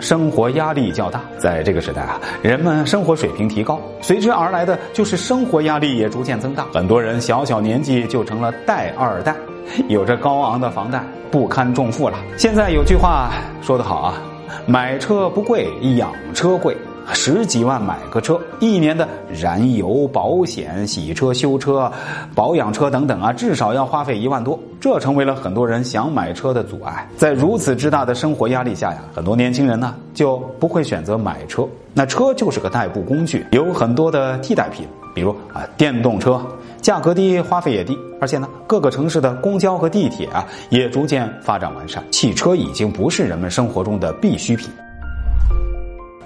生活压力较大。在这个时代啊，人们生活水平提高，随之而来的就是生活压力也逐渐增大。很多人小小年纪就成了贷二代，有着高昂的房贷，不堪重负了。现在有句话说得好啊，买车不贵，养车贵。十几万买个车，一年的燃油、保险、洗车、修车、保养车等等啊，至少要花费一万多，这成为了很多人想买车的阻碍。在如此之大的生活压力下呀，很多年轻人呢就不会选择买车。那车就是个代步工具，有很多的替代品，比如啊电动车，价格低，花费也低，而且呢各个城市的公交和地铁啊也逐渐发展完善，汽车已经不是人们生活中的必需品。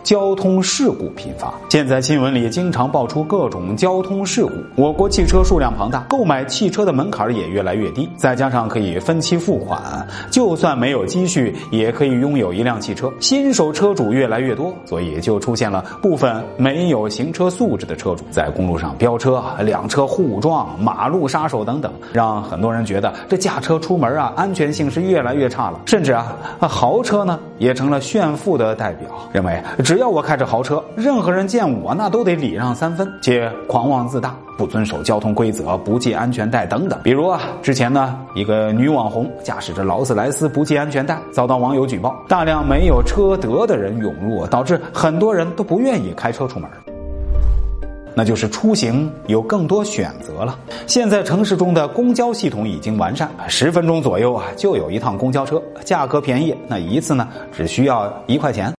交通事故频发，现在新闻里经常爆出各种交通事故。我国汽车数量庞大，购买汽车的门槛也越来越低，再加上可以分期付款，就算没有积蓄也可以拥有一辆汽车。新手车主越来越多，所以就出现了部分没有行车素质的车主在公路上飙车、两车互撞、马路杀手等等，让很多人觉得这驾车出门啊安全性是越来越差了。甚至啊，豪车呢也成了炫富的代表，认为。只要我开着豪车，任何人见我那都得礼让三分，且狂妄自大，不遵守交通规则，不系安全带等等。比如啊，之前呢，一个女网红驾驶着劳斯莱斯不系安全带，遭到网友举报，大量没有车德的人涌入，导致很多人都不愿意开车出门。那就是出行有更多选择了。现在城市中的公交系统已经完善，十分钟左右啊就有一趟公交车，价格便宜，那一次呢只需要一块钱。